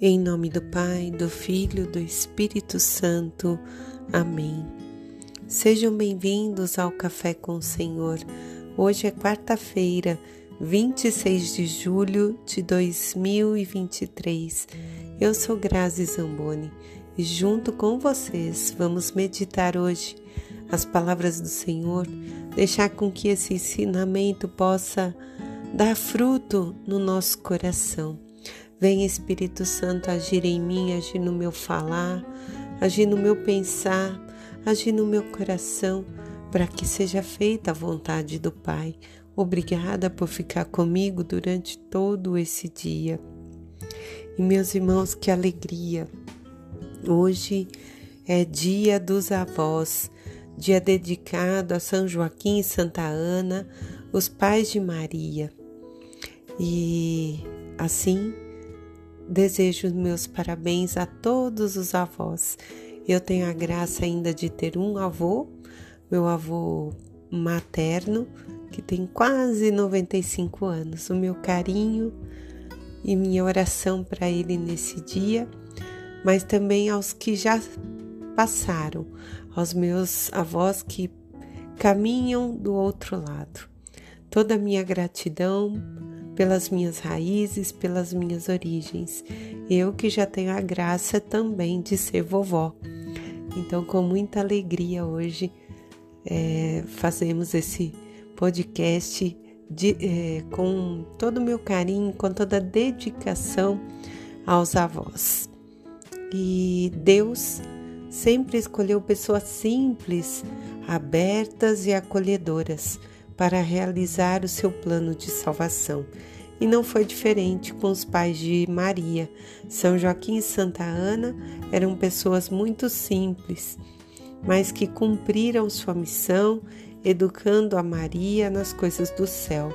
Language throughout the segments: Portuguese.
Em nome do Pai, do Filho, do Espírito Santo. Amém. Sejam bem-vindos ao Café com o Senhor. Hoje é quarta-feira, 26 de julho de 2023. Eu sou Grazi Zamboni e junto com vocês vamos meditar hoje as palavras do Senhor, deixar com que esse ensinamento possa dar fruto no nosso coração Vem Espírito Santo agir em mim, agir no meu falar, agir no meu pensar, agir no meu coração, para que seja feita a vontade do Pai. Obrigada por ficar comigo durante todo esse dia. E meus irmãos, que alegria! Hoje é dia dos avós, dia dedicado a São Joaquim e Santa Ana, os pais de Maria. E assim, Desejo meus parabéns a todos os avós. Eu tenho a graça ainda de ter um avô, meu avô materno, que tem quase 95 anos. O meu carinho e minha oração para ele nesse dia, mas também aos que já passaram, aos meus avós que caminham do outro lado. Toda a minha gratidão pelas minhas raízes, pelas minhas origens. Eu que já tenho a graça também de ser vovó. Então, com muita alegria hoje, é, fazemos esse podcast de, é, com todo o meu carinho, com toda a dedicação aos avós. E Deus sempre escolheu pessoas simples, abertas e acolhedoras para realizar o seu plano de salvação. E não foi diferente com os pais de Maria. São Joaquim e Santa Ana eram pessoas muito simples, mas que cumpriram sua missão educando a Maria nas coisas do céu.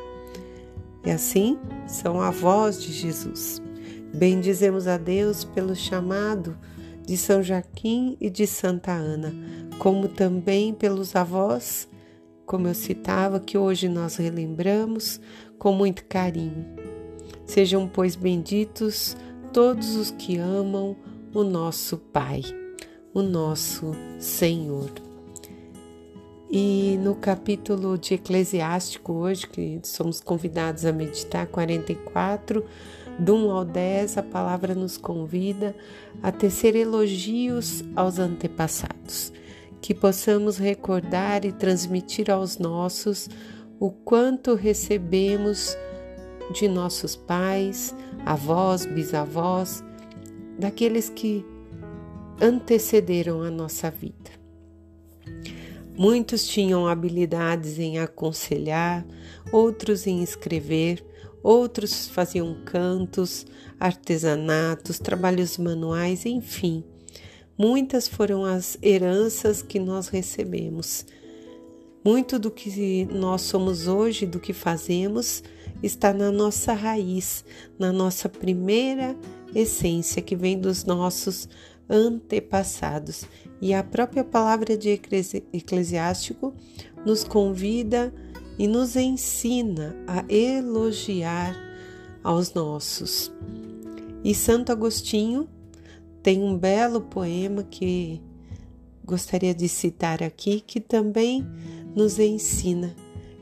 E assim são avós de Jesus. Bendizemos a Deus pelo chamado de São Joaquim e de Santa Ana, como também pelos avós como eu citava, que hoje nós relembramos com muito carinho. Sejam, pois, benditos todos os que amam o nosso Pai, o nosso Senhor. E no capítulo de Eclesiástico, hoje, que somos convidados a meditar 44, do 1 ao 10, a palavra nos convida a tecer elogios aos antepassados que possamos recordar e transmitir aos nossos o quanto recebemos de nossos pais, avós, bisavós, daqueles que antecederam a nossa vida. Muitos tinham habilidades em aconselhar, outros em escrever, outros faziam cantos, artesanatos, trabalhos manuais, enfim. Muitas foram as heranças que nós recebemos. Muito do que nós somos hoje, do que fazemos, está na nossa raiz, na nossa primeira essência que vem dos nossos antepassados. E a própria palavra de Eclesiástico nos convida e nos ensina a elogiar aos nossos. E Santo Agostinho tem um belo poema que gostaria de citar aqui, que também nos ensina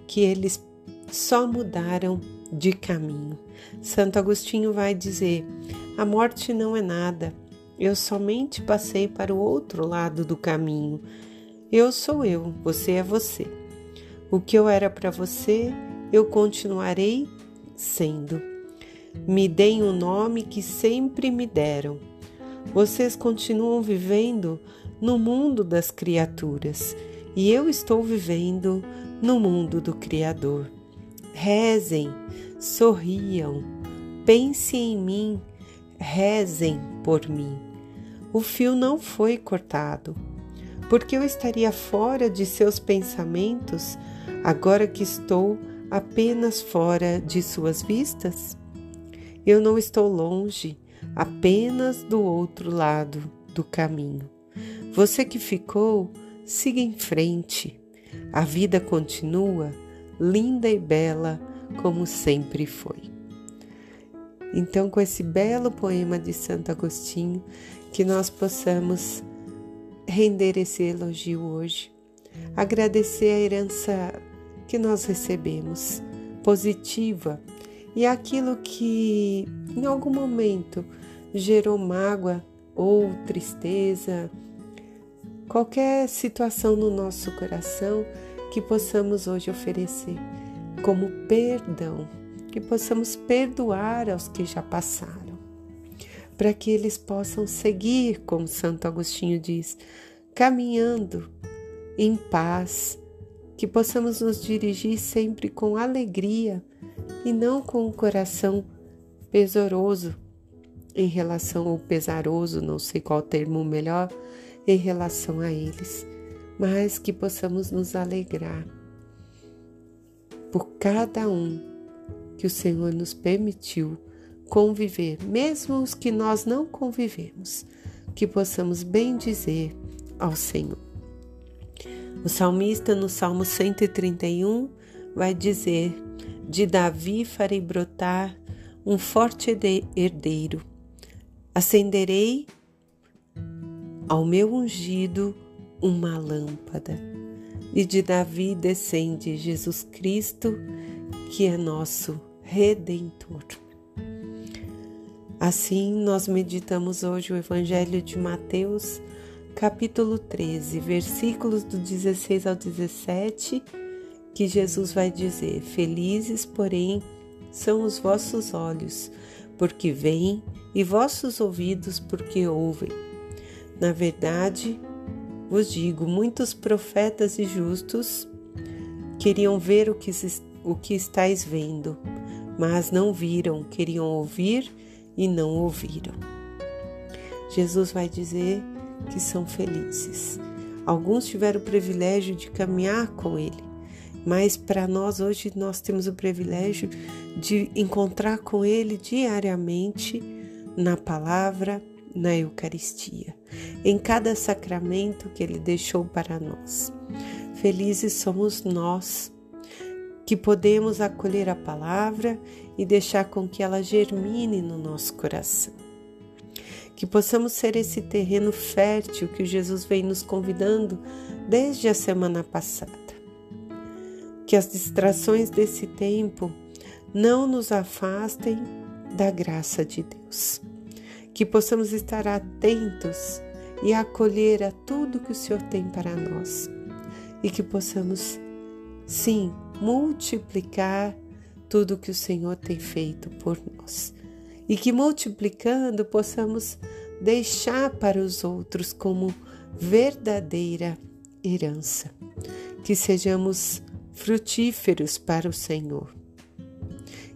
que eles só mudaram de caminho. Santo Agostinho vai dizer: a morte não é nada, eu somente passei para o outro lado do caminho. Eu sou eu, você é você. O que eu era para você, eu continuarei sendo. Me deem o nome que sempre me deram vocês continuam vivendo no mundo das criaturas e eu estou vivendo no mundo do Criador. Rezem, sorriam, pensem em mim, rezem por mim. O fio não foi cortado, porque eu estaria fora de seus pensamentos agora que estou apenas fora de suas vistas? Eu não estou longe, apenas do outro lado do caminho. Você que ficou, siga em frente. A vida continua linda e bela como sempre foi. Então, com esse belo poema de Santo Agostinho, que nós possamos render esse elogio hoje, agradecer a herança que nós recebemos, positiva, e aquilo que em algum momento gerou mágoa ou tristeza, qualquer situação no nosso coração que possamos hoje oferecer como perdão, que possamos perdoar aos que já passaram, para que eles possam seguir, como Santo Agostinho diz, caminhando em paz, que possamos nos dirigir sempre com alegria e não com o coração pesoroso em relação ao pesaroso, não sei qual termo melhor, em relação a eles, mas que possamos nos alegrar por cada um que o Senhor nos permitiu conviver, mesmo os que nós não convivemos, que possamos bem dizer ao Senhor. O salmista no Salmo 131 vai dizer: De Davi farei brotar um forte herdeiro, acenderei ao meu ungido uma lâmpada. E de Davi descende Jesus Cristo, que é nosso redentor. Assim, nós meditamos hoje o Evangelho de Mateus, capítulo 13, versículos do 16 ao 17, que Jesus vai dizer: Felizes, porém, são os vossos olhos, porque veem, e vossos ouvidos, porque ouvem. Na verdade, vos digo: muitos profetas e justos queriam ver o que, o que estáis vendo, mas não viram, queriam ouvir e não ouviram. Jesus vai dizer que são felizes. Alguns tiveram o privilégio de caminhar com Ele, mas para nós hoje nós temos o privilégio de encontrar com Ele diariamente na palavra, na Eucaristia, em cada sacramento que Ele deixou para nós. Felizes somos nós que podemos acolher a palavra e deixar com que ela germine no nosso coração. Que possamos ser esse terreno fértil que Jesus vem nos convidando desde a semana passada. Que as distrações desse tempo não nos afastem da graça de Deus. Que possamos estar atentos e acolher a tudo que o Senhor tem para nós. E que possamos, sim, multiplicar tudo que o Senhor tem feito por nós. E que multiplicando possamos deixar para os outros como verdadeira herança, que sejamos frutíferos para o Senhor,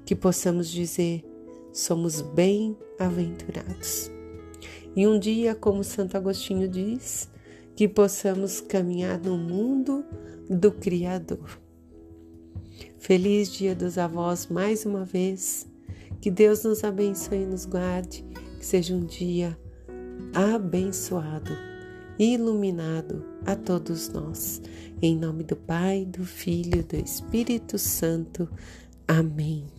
que possamos dizer somos bem-aventurados. E um dia, como Santo Agostinho diz, que possamos caminhar no mundo do Criador. Feliz Dia dos Avós mais uma vez. Que Deus nos abençoe e nos guarde. Que seja um dia abençoado, iluminado a todos nós. Em nome do Pai, do Filho e do Espírito Santo. Amém.